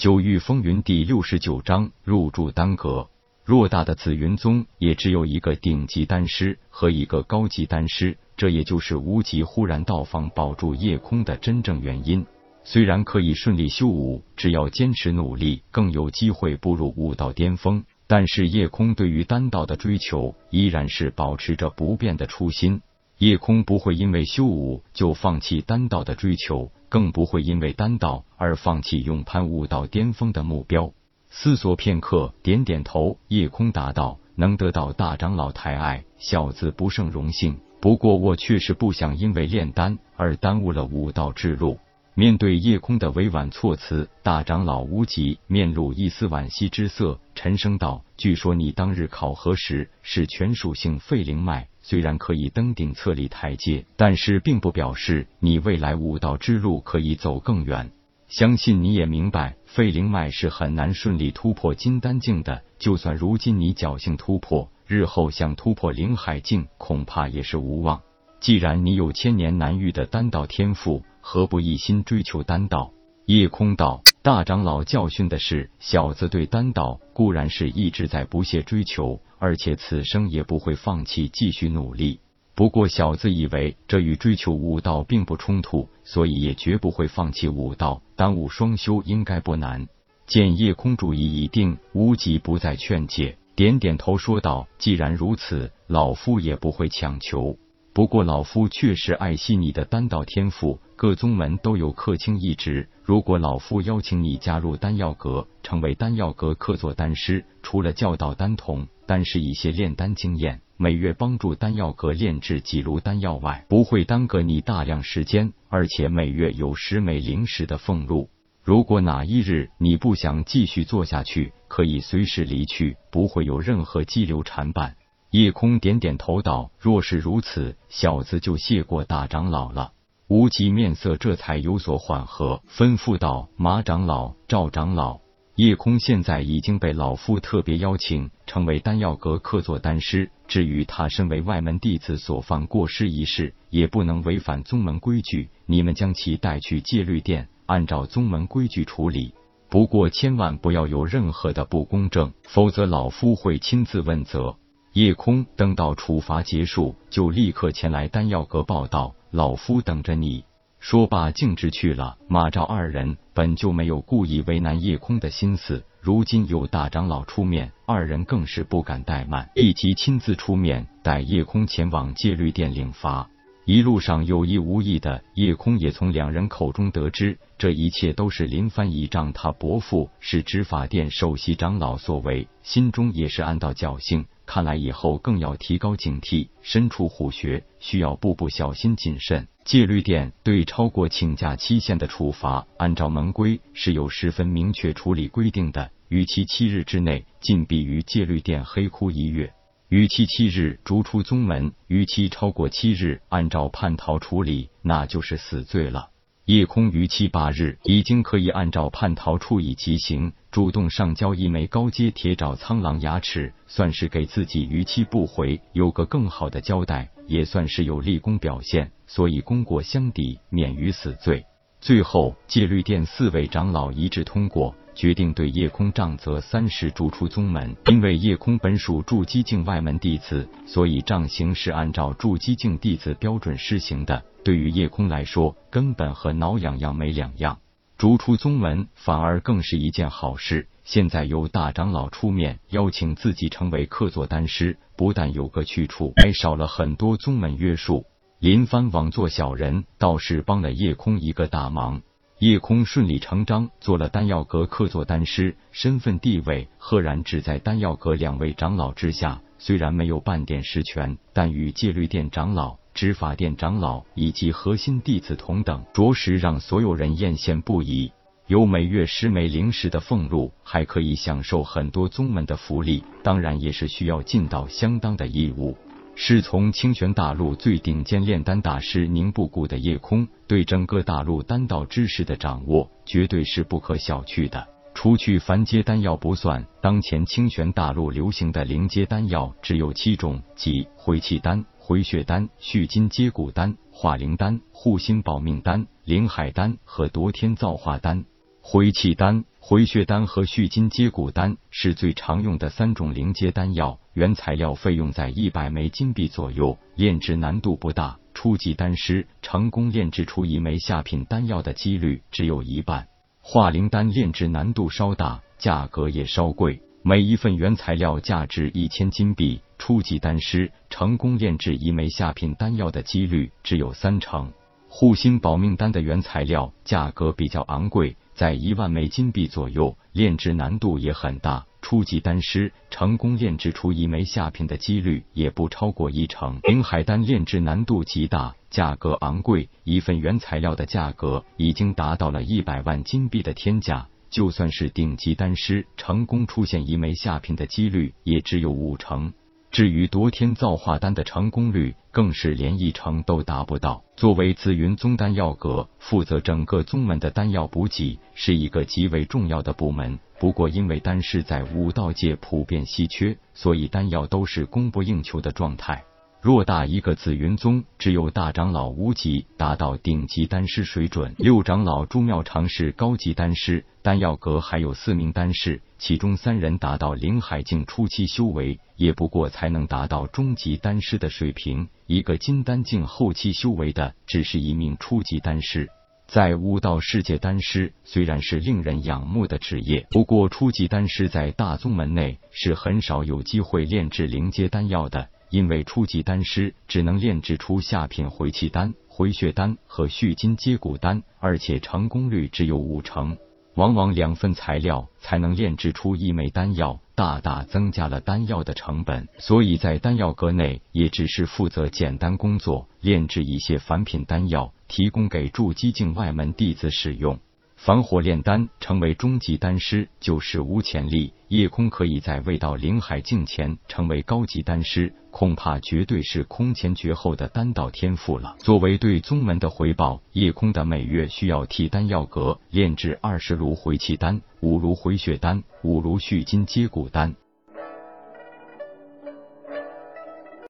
九域风云第六十九章入住丹阁。偌大的紫云宗也只有一个顶级丹师和一个高级丹师，这也就是无极忽然到访保住夜空的真正原因。虽然可以顺利修武，只要坚持努力，更有机会步入武道巅峰。但是夜空对于丹道的追求依然是保持着不变的初心。夜空不会因为修武就放弃丹道的追求，更不会因为丹道而放弃勇攀武道巅峰的目标。思索片刻，点点头。夜空答道：“能得到大长老抬爱，小子不胜荣幸。不过我确实不想因为炼丹而耽误了武道之路。”面对夜空的委婉措辞，大长老无极面露一丝惋惜之色，沉声道：“据说你当日考核时是全属性废灵脉，虽然可以登顶册立台阶，但是并不表示你未来武道之路可以走更远。”相信你也明白，废灵脉是很难顺利突破金丹境的。就算如今你侥幸突破，日后想突破灵海境，恐怕也是无望。既然你有千年难遇的丹道天赋，何不一心追求丹道？夜空道大长老教训的是，小子对丹道固然是一直在不懈追求，而且此生也不会放弃继续努力。不过，小子以为这与追求武道并不冲突，所以也绝不会放弃武道，耽误双修应该不难。见夜空主意已定，无极不再劝解，点点头说道：“既然如此，老夫也不会强求。不过，老夫确实爱惜你的丹道天赋，各宗门都有客卿一职。如果老夫邀请你加入丹药阁，成为丹药阁客座丹师，除了教导丹童，但是一些炼丹经验。”每月帮助丹药阁炼制几炉丹药外，不会耽搁你大量时间，而且每月有十枚灵石的俸禄。如果哪一日你不想继续做下去，可以随时离去，不会有任何激流缠绊。夜空点点头道：“若是如此，小子就谢过大长老了。”无极面色这才有所缓和，吩咐道：“马长老、赵长老。”夜空现在已经被老夫特别邀请成为丹药阁客座丹师。至于他身为外门弟子所犯过失一事，也不能违反宗门规矩。你们将其带去戒律殿，按照宗门规矩处理。不过千万不要有任何的不公正，否则老夫会亲自问责。夜空等到处罚结束，就立刻前来丹药阁报道。老夫等着你。说罢，径直去了。马赵二人本就没有故意为难夜空的心思，如今有大长老出面，二人更是不敢怠慢，立即亲自出面带夜空前往戒律殿领罚。一路上有意无意的，夜空也从两人口中得知，这一切都是林帆倚仗他伯父是执法殿首席长老所为，心中也是暗道侥幸。看来以后更要提高警惕，身处虎穴，需要步步小心谨慎。戒律殿对超过请假期限的处罚，按照门规是有十分明确处理规定的。逾期七日之内，禁闭于戒律殿黑窟一月；逾期七日，逐出宗门；逾期超过七日，按照叛逃处理，那就是死罪了。夜空逾期八日，已经可以按照叛逃处以极刑，主动上交一枚高阶铁爪苍狼牙齿，算是给自己逾期不回有个更好的交代，也算是有立功表现，所以功过相抵，免于死罪。最后，戒律殿四位长老一致通过。决定对夜空杖责三十，逐出宗门。因为夜空本属筑基境外门弟子，所以杖刑是按照筑基境弟子标准施行的。对于夜空来说，根本和挠痒痒没两样。逐出宗门反而更是一件好事。现在由大长老出面邀请自己成为客座丹师，不但有个去处，还少了很多宗门约束。林帆枉做小人，倒是帮了叶空一个大忙。叶空顺理成章做了丹药阁客座丹师，身份地位赫然只在丹药阁两位长老之下。虽然没有半点实权，但与戒律殿长老、执法殿长老以及核心弟子同等，着实让所有人艳羡不已。有每月十枚灵石的俸禄，还可以享受很多宗门的福利，当然也是需要尽到相当的义务。师从清玄大陆最顶尖炼丹大师宁布谷的夜空，对整个大陆丹道知识的掌握绝对是不可小觑的。除去凡阶丹药不算，当前清玄大陆流行的灵阶丹药只有七种，即回气丹、回血丹、续筋接骨丹、化灵丹、护心保命丹、灵海丹和夺天造化丹。回气丹。回血丹和续筋接骨丹是最常用的三种灵阶丹药，原材料费用在一百枚金币左右，炼制难度不大。初级丹师成功炼制出一枚下品丹药的几率只有一半。化灵丹炼制难度稍大，价格也稍贵，每一份原材料价值一千金币。初级丹师成功炼制一枚下品丹药的几率只有三成。护心保命丹的原材料价格比较昂贵。在一万枚金币左右，炼制难度也很大。初级丹师成功炼制出一枚下品的几率也不超过一成。灵海丹炼制难度极大，价格昂贵，一份原材料的价格已经达到了一百万金币的天价。就算是顶级丹师成功出现一枚下品的几率也只有五成。至于夺天造化丹的成功率，更是连一成都达不到。作为紫云宗丹药阁负责整个宗门的丹药补给，是一个极为重要的部门。不过，因为丹师在武道界普遍稀缺，所以丹药都是供不应求的状态。偌大一个紫云宗，只有大长老无极达到顶级丹师水准，六长老朱妙常是高级丹师，丹药阁还有四名丹师，其中三人达到灵海境初期修为，也不过才能达到中级丹师的水平。一个金丹境后期修为的，只是一名初级丹师。在武道世界，丹师虽然是令人仰慕的职业，不过初级丹师在大宗门内是很少有机会炼制灵阶丹药的。因为初级丹师只能炼制出下品回气丹、回血丹和续筋接骨丹，而且成功率只有五成，往往两份材料才能炼制出一枚丹药，大大增加了丹药的成本。所以在丹药阁内，也只是负责简单工作，炼制一些凡品丹药，提供给筑基境外门弟子使用。防火炼丹成为中级丹师就史无前例，夜空可以在未到灵海境前成为高级丹师，恐怕绝对是空前绝后的丹道天赋了。作为对宗门的回报，夜空的每月需要替丹药阁炼制二十炉回气丹、五炉回血丹、五炉续筋接骨丹。